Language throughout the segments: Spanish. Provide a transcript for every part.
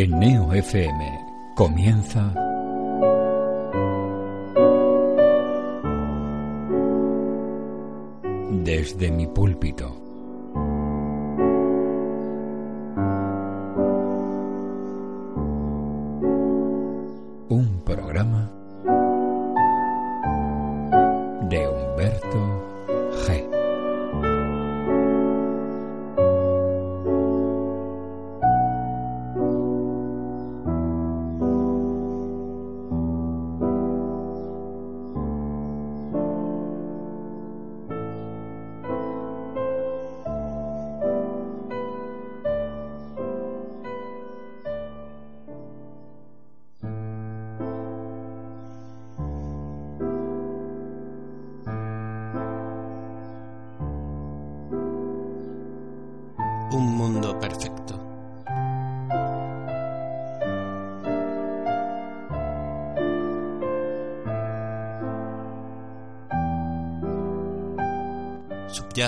En Neo FM comienza desde mi púlpito.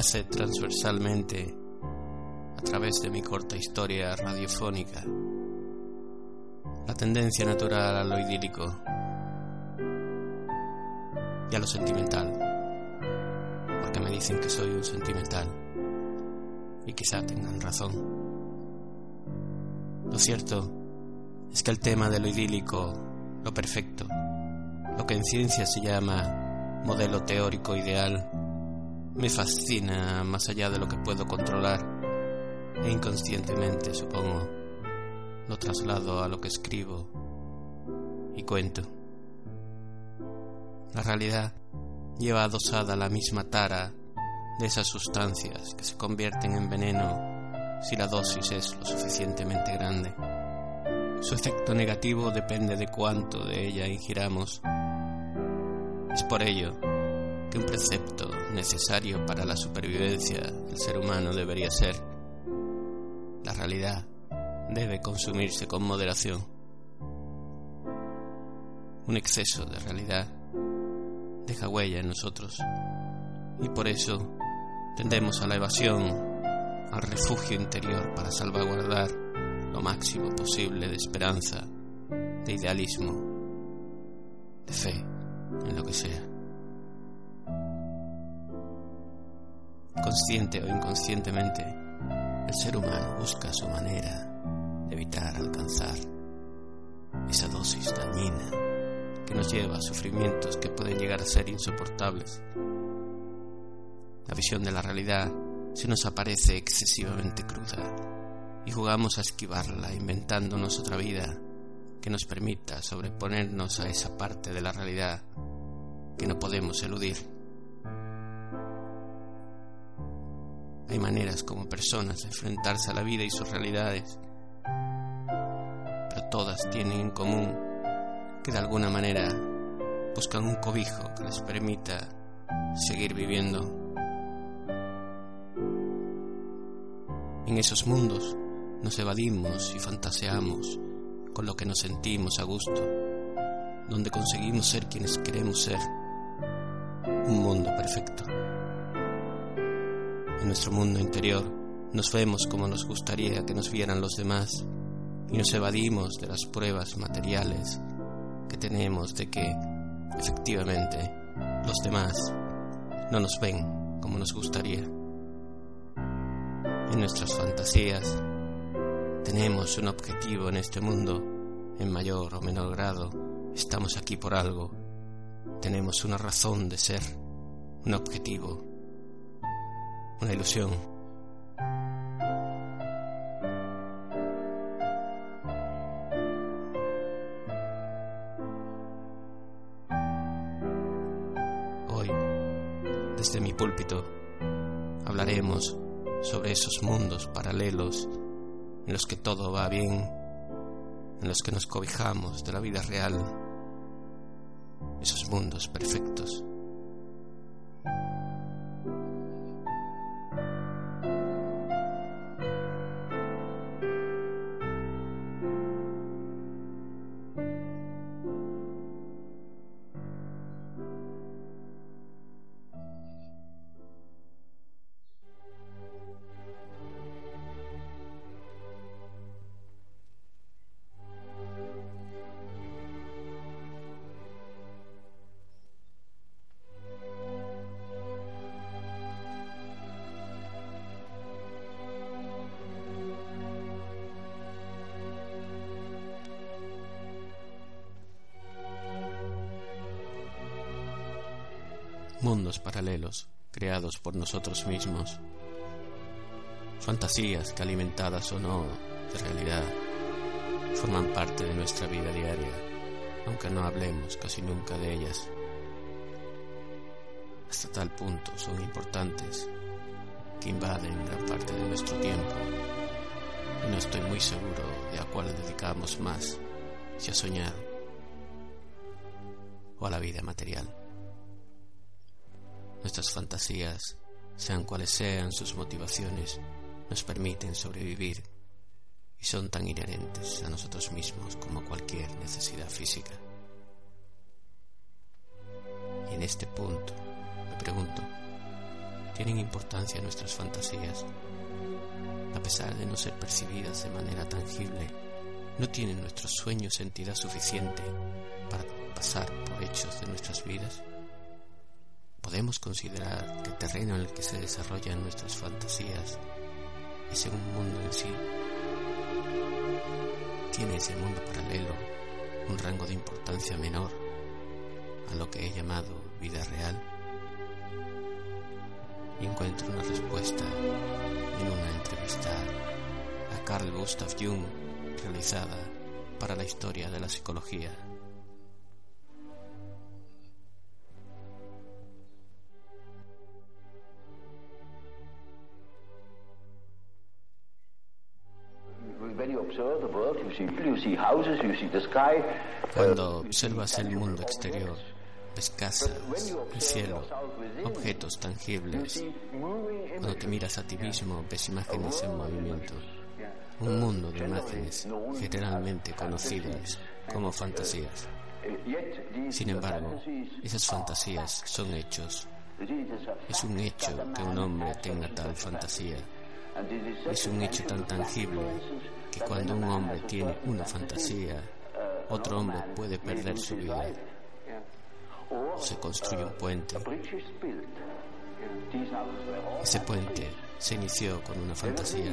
Transversalmente a través de mi corta historia radiofónica la tendencia natural a lo idílico y a lo sentimental, porque me dicen que soy un sentimental y quizá tengan razón. Lo cierto es que el tema de lo idílico, lo perfecto, lo que en ciencia se llama modelo teórico ideal, me fascina más allá de lo que puedo controlar e inconscientemente, supongo, lo traslado a lo que escribo y cuento. La realidad lleva adosada la misma tara de esas sustancias que se convierten en veneno si la dosis es lo suficientemente grande. Su efecto negativo depende de cuánto de ella ingiramos. Es por ello que un precepto necesario para la supervivencia del ser humano debería ser la realidad debe consumirse con moderación. Un exceso de realidad deja huella en nosotros y por eso tendemos a la evasión, al refugio interior para salvaguardar lo máximo posible de esperanza, de idealismo, de fe en lo que sea. Consciente o inconscientemente, el ser humano busca su manera de evitar alcanzar esa dosis dañina que nos lleva a sufrimientos que pueden llegar a ser insoportables. La visión de la realidad se nos aparece excesivamente cruda y jugamos a esquivarla inventándonos otra vida que nos permita sobreponernos a esa parte de la realidad que no podemos eludir. Hay maneras como personas de enfrentarse a la vida y sus realidades, pero todas tienen en común que de alguna manera buscan un cobijo que les permita seguir viviendo. En esos mundos nos evadimos y fantaseamos con lo que nos sentimos a gusto, donde conseguimos ser quienes queremos ser, un mundo perfecto. En nuestro mundo interior. Nos vemos como nos gustaría que nos vieran los demás. Y nos evadimos de las pruebas materiales que tenemos de que, efectivamente, los demás no nos ven como nos gustaría. En nuestras fantasías tenemos un objetivo en este mundo, en mayor o menor grado, estamos aquí por algo, tenemos una razón de ser, un objetivo, una ilusión. Hoy, desde mi púlpito, hablaremos sobre esos mundos paralelos en los que todo va bien, en los que nos cobijamos de la vida real, esos mundos perfectos. Nosotros mismos, fantasías que alimentadas o no de realidad forman parte de nuestra vida diaria, aunque no hablemos casi nunca de ellas. Hasta tal punto son importantes que invaden gran parte de nuestro tiempo y no estoy muy seguro de a cuál dedicamos más, si a soñar o a la vida material. Nuestras fantasías, sean cuales sean sus motivaciones, nos permiten sobrevivir y son tan inherentes a nosotros mismos como cualquier necesidad física. Y en este punto me pregunto, ¿tienen importancia nuestras fantasías? A pesar de no ser percibidas de manera tangible, ¿no tienen nuestros sueños entidad suficiente para pasar por hechos de nuestras vidas? Podemos considerar que el terreno en el que se desarrollan nuestras fantasías es un mundo en sí. Tiene ese mundo paralelo un rango de importancia menor a lo que he llamado vida real. Y encuentro una respuesta en una entrevista a Carl Gustav Jung realizada para la historia de la psicología Cuando observas el mundo exterior, ves casas, el cielo, objetos tangibles. Cuando te miras a ti mismo, ves imágenes en movimiento. Un mundo de imágenes generalmente conocidas como fantasías. Sin embargo, esas fantasías son hechos. Es un hecho que un hombre tenga tal fantasía. Es un hecho tan tangible que cuando un hombre tiene una fantasía, otro hombre puede perder su vida. Se construye un puente. Ese puente se inició con una fantasía.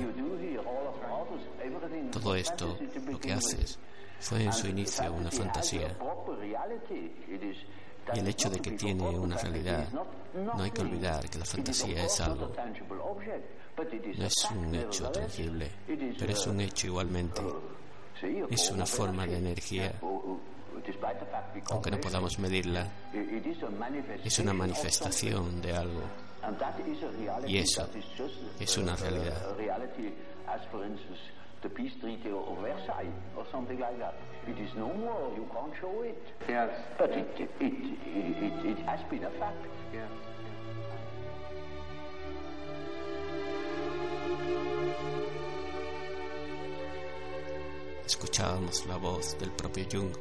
Todo esto, lo que haces, fue en su inicio una fantasía. Y el hecho de que tiene una realidad, no hay que olvidar que la fantasía es algo. No es un hecho tangible, pero es un hecho igualmente. Es una forma de energía, aunque no podamos medirla. Es una manifestación de algo. Y eso es una realidad. the peace treaty of Versailles or something like that. It is no more, you can't show it. Yes. But it, it, it, it, it has been a fact. Yes. Escuchábamos la voz del propio Jung.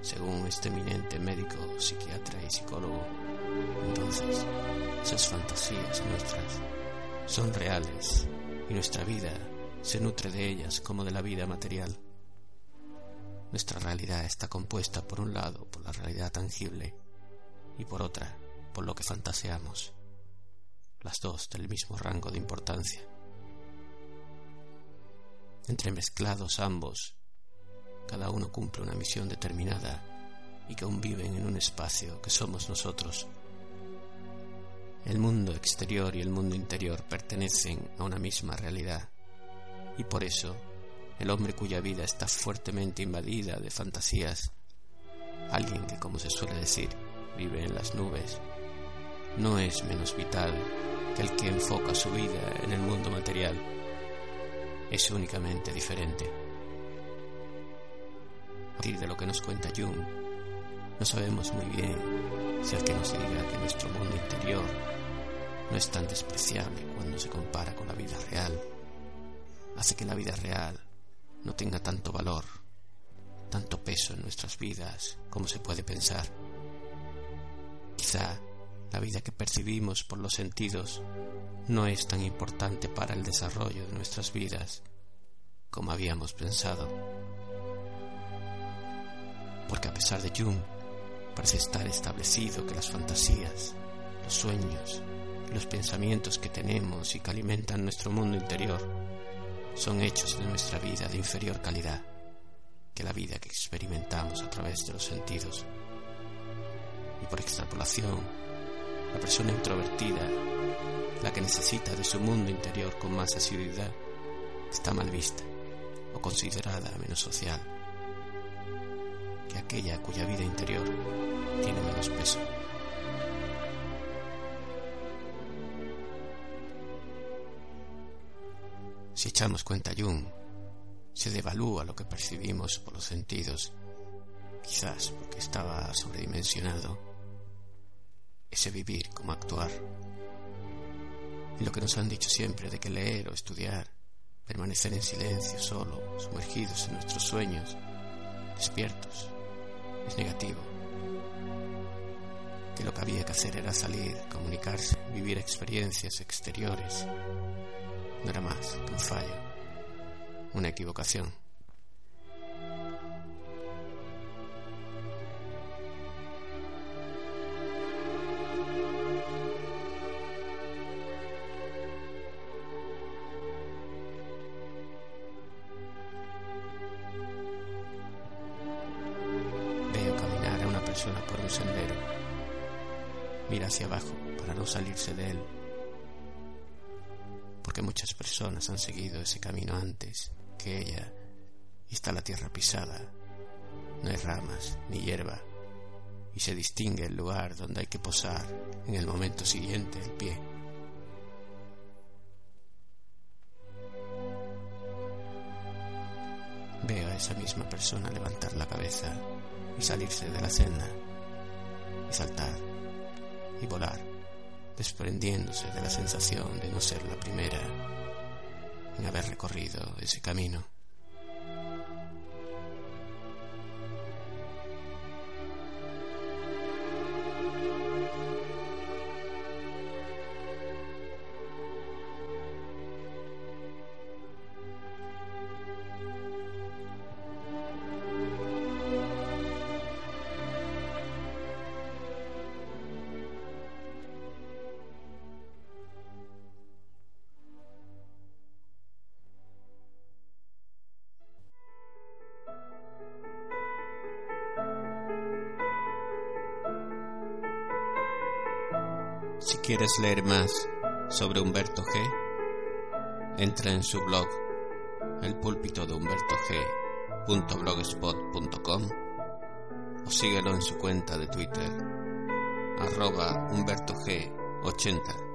Según este eminente médico, psiquiatra y psicólogo, entonces esas fantasías nuestras son reales y nuestra vida se nutre de ellas como de la vida material. Nuestra realidad está compuesta por un lado por la realidad tangible y por otra por lo que fantaseamos, las dos del mismo rango de importancia. Entremezclados ambos, cada uno cumple una misión determinada y que aún viven en un espacio que somos nosotros. El mundo exterior y el mundo interior pertenecen a una misma realidad y por eso el hombre cuya vida está fuertemente invadida de fantasías, alguien que, como se suele decir, vive en las nubes, no es menos vital que el que enfoca su vida en el mundo material. Es únicamente diferente. A partir de lo que nos cuenta Jung, no sabemos muy bien si el que nos diga que nuestro mundo interior no es tan despreciable cuando se compara con la vida real hace que la vida real no tenga tanto valor, tanto peso en nuestras vidas como se puede pensar. Quizá la vida que percibimos por los sentidos no es tan importante para el desarrollo de nuestras vidas como habíamos pensado. Porque a pesar de Jung, parece estar establecido que las fantasías, los sueños los pensamientos que tenemos y que alimentan nuestro mundo interior son hechos de nuestra vida de inferior calidad que la vida que experimentamos a través de los sentidos. Y por extrapolación, la persona introvertida, la que necesita de su mundo interior con más asiduidad, está mal vista o considerada menos social que aquella cuya vida interior tiene menos peso. Si echamos cuenta Jung, se devalúa lo que percibimos por los sentidos, quizás porque estaba sobredimensionado, ese vivir como actuar. Y lo que nos han dicho siempre de que leer o estudiar, permanecer en silencio solo, sumergidos en nuestros sueños, despiertos, es negativo. Que lo que había que hacer era salir, comunicarse, vivir experiencias exteriores. No era más que un fallo, una equivocación. Han seguido ese camino antes que ella. Y está la tierra pisada. No hay ramas ni hierba. Y se distingue el lugar donde hay que posar en el momento siguiente el pie. Veo a esa misma persona levantar la cabeza y salirse de la senda y saltar. Y volar, desprendiéndose de la sensación de no ser la primera en haber recorrido ese camino. Si quieres leer más sobre Humberto G, entra en su blog elpúlpito de Humberto G.blogspot.com o síguelo en su cuenta de Twitter arroba Humberto G80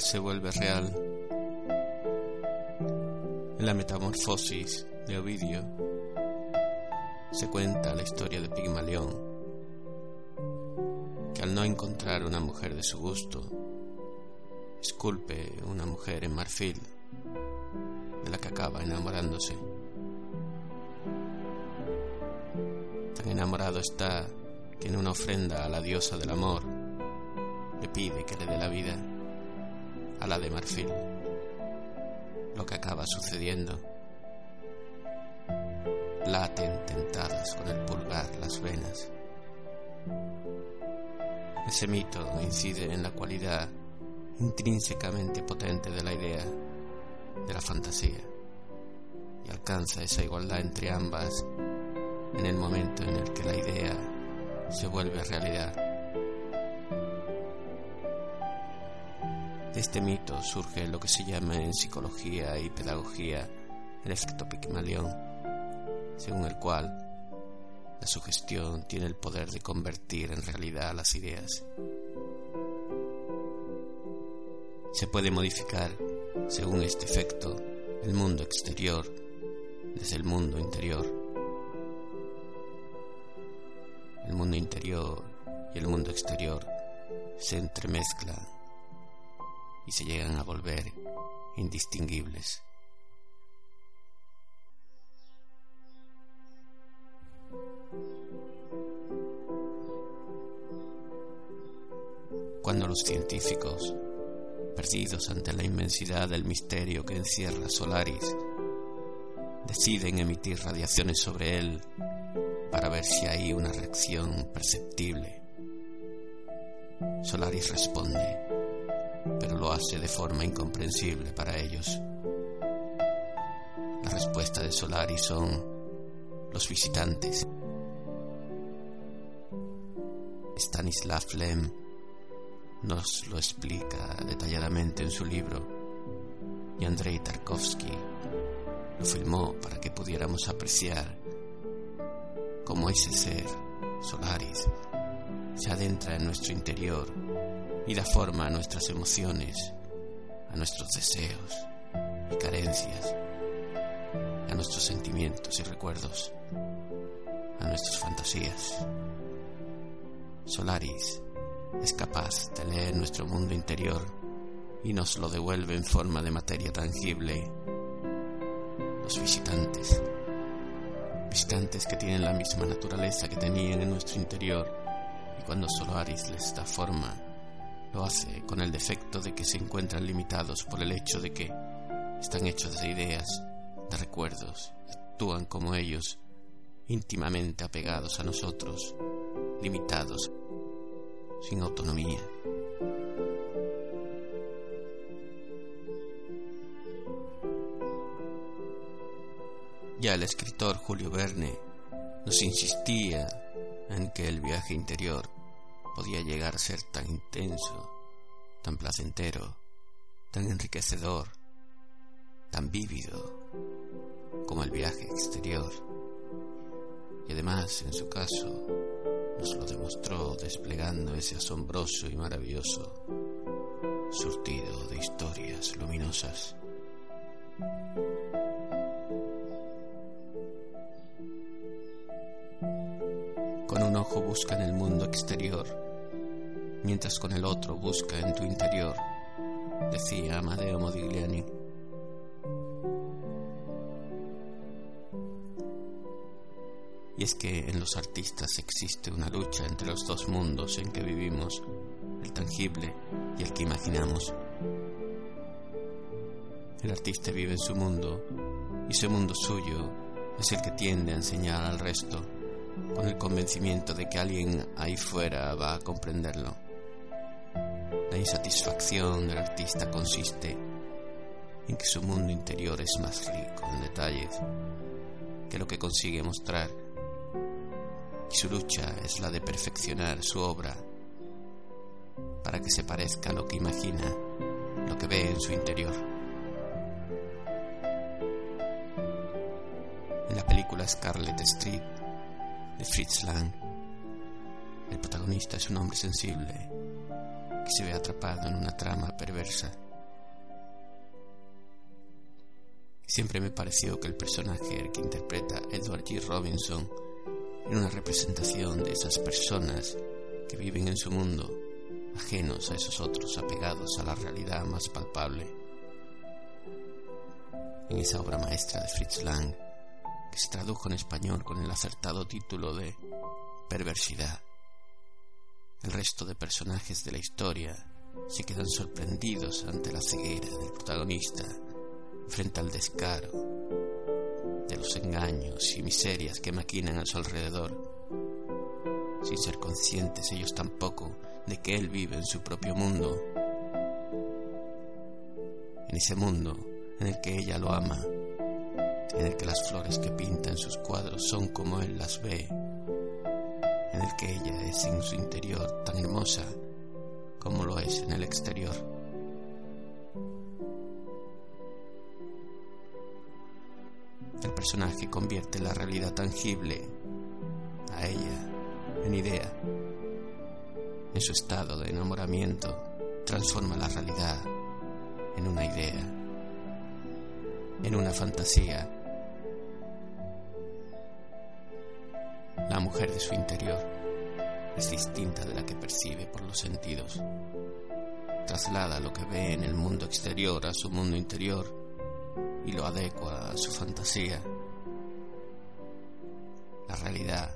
se vuelve real. En la metamorfosis de Ovidio se cuenta la historia de Pigmalión, que al no encontrar una mujer de su gusto, esculpe una mujer en marfil de la que acaba enamorándose. Tan enamorado está que en una ofrenda a la diosa del amor le pide que le dé la vida a la de marfil. Lo que acaba sucediendo. Laten tentadas con el pulgar las venas. Ese mito incide en la cualidad intrínsecamente potente de la idea, de la fantasía, y alcanza esa igualdad entre ambas en el momento en el que la idea se vuelve realidad. De este mito surge lo que se llama en psicología y pedagogía el efecto Pigmalión, según el cual la sugestión tiene el poder de convertir en realidad las ideas. Se puede modificar, según este efecto, el mundo exterior desde el mundo interior. El mundo interior y el mundo exterior se entremezclan y se llegan a volver indistinguibles. Cuando los científicos, perdidos ante la inmensidad del misterio que encierra Solaris, deciden emitir radiaciones sobre él para ver si hay una reacción perceptible. Solaris responde, lo hace de forma incomprensible para ellos. La respuesta de Solaris son los visitantes. Stanislav Lem nos lo explica detalladamente en su libro y Andrei Tarkovsky lo filmó para que pudiéramos apreciar cómo ese ser, Solaris, se adentra en nuestro interior y da forma a nuestras emociones, a nuestros deseos y carencias, a nuestros sentimientos y recuerdos, a nuestras fantasías. Solaris es capaz de leer nuestro mundo interior y nos lo devuelve en forma de materia tangible. Los visitantes, visitantes que tienen la misma naturaleza que tenían en nuestro interior, y cuando Solaris les da forma, lo hace con el defecto de que se encuentran limitados por el hecho de que están hechos de ideas, de recuerdos, actúan como ellos, íntimamente apegados a nosotros, limitados sin autonomía. Ya el escritor Julio Verne nos insistía en que el viaje interior podía llegar a ser tan intenso, tan placentero, tan enriquecedor, tan vívido como el viaje exterior. Y además, en su caso, nos lo demostró desplegando ese asombroso y maravilloso surtido de historias luminosas. Con un ojo busca en el mundo exterior, mientras con el otro busca en tu interior, decía Amadeo Modigliani. Y es que en los artistas existe una lucha entre los dos mundos en que vivimos, el tangible y el que imaginamos. El artista vive en su mundo y su mundo suyo es el que tiende a enseñar al resto con el convencimiento de que alguien ahí fuera va a comprenderlo. La insatisfacción del artista consiste en que su mundo interior es más rico en detalles que lo que consigue mostrar y su lucha es la de perfeccionar su obra para que se parezca a lo que imagina, lo que ve en su interior. En la película Scarlet Street de Fritz Lang, el protagonista es un hombre sensible se ve atrapado en una trama perversa. Siempre me pareció que el personaje que interpreta Edward G. Robinson era una representación de esas personas que viven en su mundo, ajenos a esos otros, apegados a la realidad más palpable. En esa obra maestra de Fritz Lang, que se tradujo en español con el acertado título de Perversidad, el resto de personajes de la historia se quedan sorprendidos ante la ceguera del protagonista frente al descaro de los engaños y miserias que maquinan a su alrededor, sin ser conscientes ellos tampoco de que él vive en su propio mundo, en ese mundo en el que ella lo ama, en el que las flores que pinta en sus cuadros son como él las ve, en el que ella es en su interior tan hermosa como lo es en el exterior. El personaje convierte la realidad tangible a ella en idea. En su estado de enamoramiento transforma la realidad en una idea, en una fantasía. Mujer de su interior es distinta de la que percibe por los sentidos. Traslada lo que ve en el mundo exterior a su mundo interior y lo adecua a su fantasía. La realidad,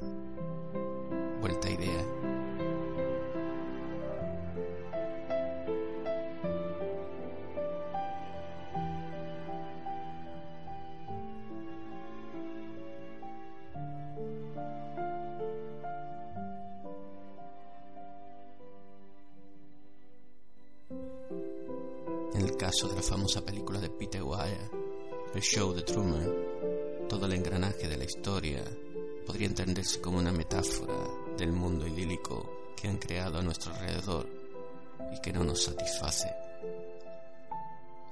caso de la famosa película de Peter Weir, El Show de Truman, todo el engranaje de la historia podría entenderse como una metáfora del mundo idílico que han creado a nuestro alrededor y que no nos satisface.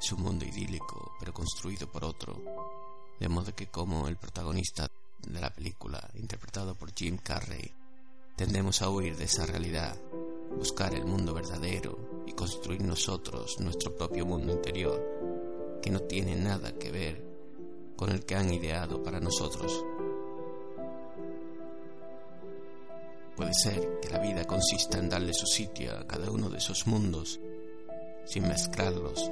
Es un mundo idílico, pero construido por otro, de modo que como el protagonista de la película, interpretado por Jim Carrey, tendemos a huir de esa realidad, buscar el mundo verdadero construir nosotros nuestro propio mundo interior, que no tiene nada que ver con el que han ideado para nosotros. Puede ser que la vida consista en darle su sitio a cada uno de esos mundos, sin mezclarlos.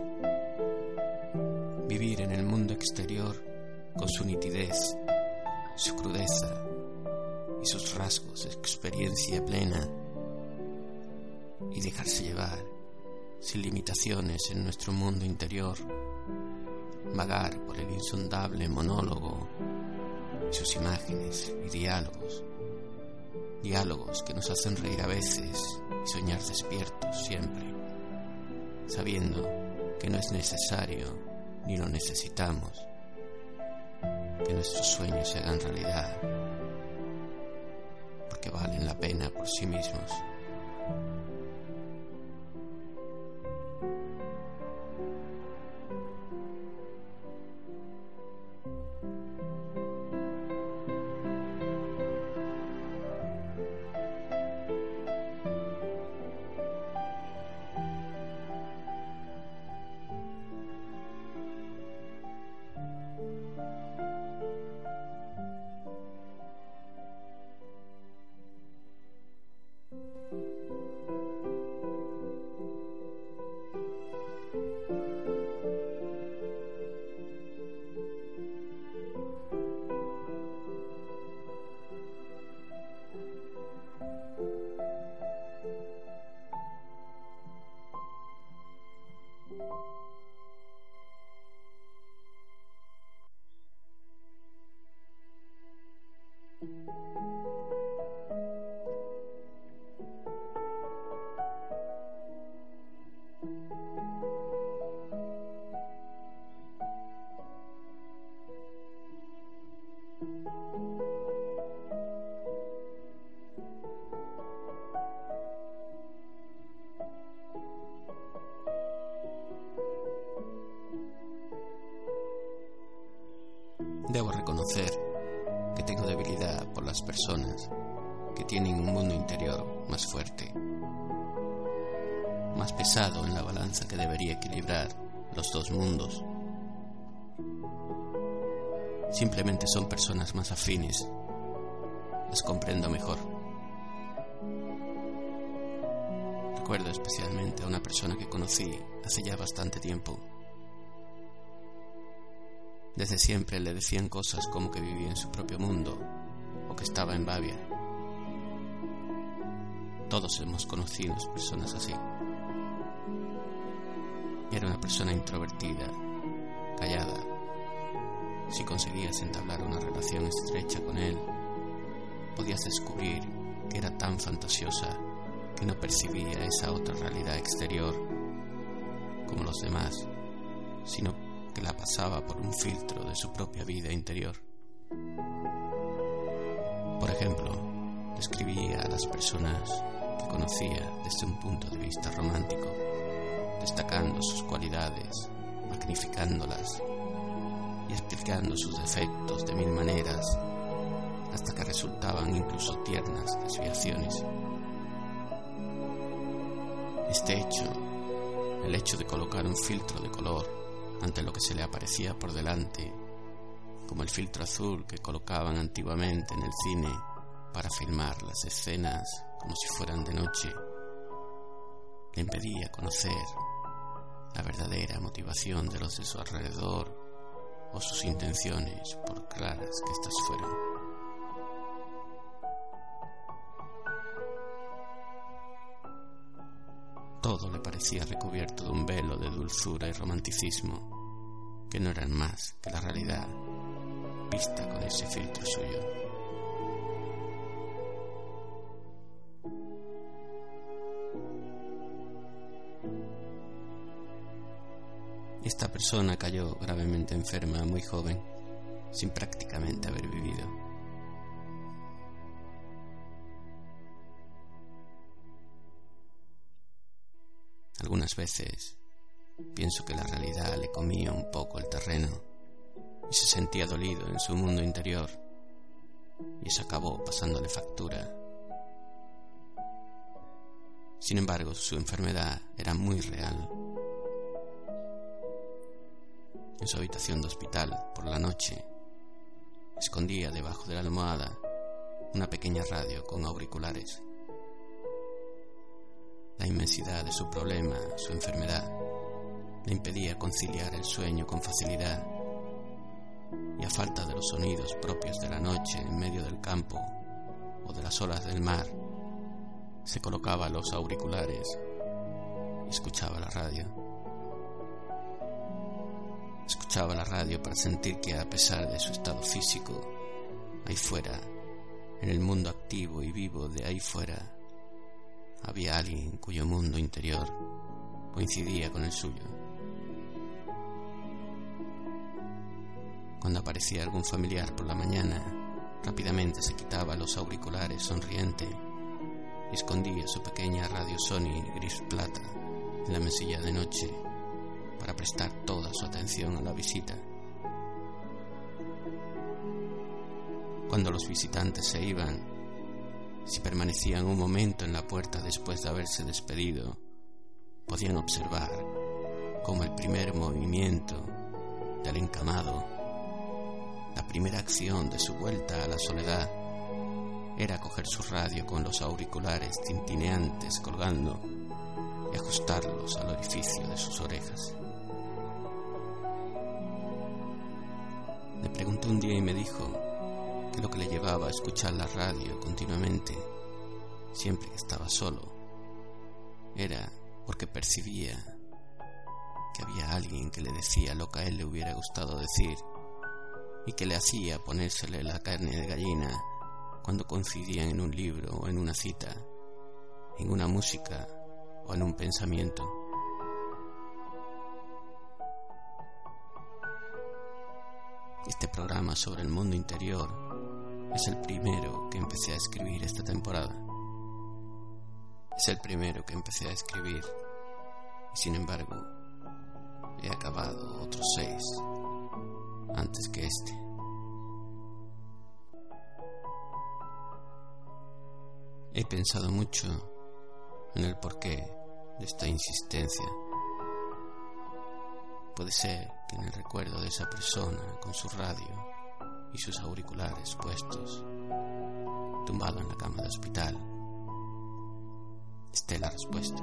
Vivir en el mundo exterior con su nitidez, su crudeza y sus rasgos de experiencia plena y dejarse llevar sin limitaciones en nuestro mundo interior, vagar por el insondable monólogo y sus imágenes y diálogos. Diálogos que nos hacen reír a veces y soñar despiertos siempre, sabiendo que no es necesario ni lo necesitamos, que nuestros sueños se hagan realidad, porque valen la pena por sí mismos. Que debería equilibrar los dos mundos. Simplemente son personas más afines. Las comprendo mejor. Recuerdo especialmente a una persona que conocí hace ya bastante tiempo desde siempre le decían cosas como que vivía en su propio mundo o que estaba en Bavia. Todos hemos conocido personas así. Era una persona introvertida, callada. Si conseguías entablar una relación estrecha con él, podías descubrir que era tan fantasiosa que no percibía esa otra realidad exterior como los demás, sino que la pasaba por un filtro de su propia vida interior. Por ejemplo, describía a las personas que conocía desde un punto de vista romántico, destacando sus cualidades, magnificándolas y explicando sus defectos de mil maneras hasta que resultaban incluso tiernas desviaciones. Este hecho, el hecho de colocar un filtro de color ante lo que se le aparecía por delante, como el filtro azul que colocaban antiguamente en el cine para filmar las escenas como si fueran de noche, le impedía conocer la verdadera motivación de los de su alrededor o sus intenciones, por claras que éstas fueran. Todo le parecía recubierto de un velo de dulzura y romanticismo, que no eran más que la realidad vista con ese filtro suyo. Esta persona cayó gravemente enferma muy joven, sin prácticamente haber vivido. Algunas veces pienso que la realidad le comía un poco el terreno y se sentía dolido en su mundo interior y eso acabó pasándole factura. Sin embargo, su enfermedad era muy real. En su habitación de hospital, por la noche, escondía debajo de la almohada una pequeña radio con auriculares. La inmensidad de su problema, su enfermedad, le impedía conciliar el sueño con facilidad y a falta de los sonidos propios de la noche en medio del campo o de las olas del mar, se colocaba los auriculares y escuchaba la radio. Escuchaba la radio para sentir que a pesar de su estado físico, ahí fuera, en el mundo activo y vivo de ahí fuera, había alguien cuyo mundo interior coincidía con el suyo. Cuando aparecía algún familiar por la mañana, rápidamente se quitaba los auriculares sonriente y escondía su pequeña radio Sony gris plata en la mesilla de noche para prestar toda su atención a la visita. Cuando los visitantes se iban, si permanecían un momento en la puerta después de haberse despedido, podían observar cómo el primer movimiento del encamado, la primera acción de su vuelta a la soledad, era coger su radio con los auriculares tintineantes colgando y ajustarlos al orificio de sus orejas. Preguntó un día y me dijo que lo que le llevaba a escuchar la radio continuamente, siempre que estaba solo, era porque percibía que había alguien que le decía lo que a él le hubiera gustado decir y que le hacía ponérsele la carne de gallina cuando coincidían en un libro o en una cita, en una música o en un pensamiento. Este programa sobre el mundo interior es el primero que empecé a escribir esta temporada. Es el primero que empecé a escribir y sin embargo he acabado otros seis antes que este. He pensado mucho en el porqué de esta insistencia. Puede ser que en el recuerdo de esa persona con su radio y sus auriculares puestos, tumbado en la cama de hospital, esté la respuesta.